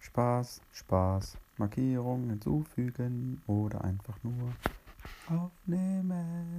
Spaß, Spaß. Markierung hinzufügen oder einfach nur aufnehmen.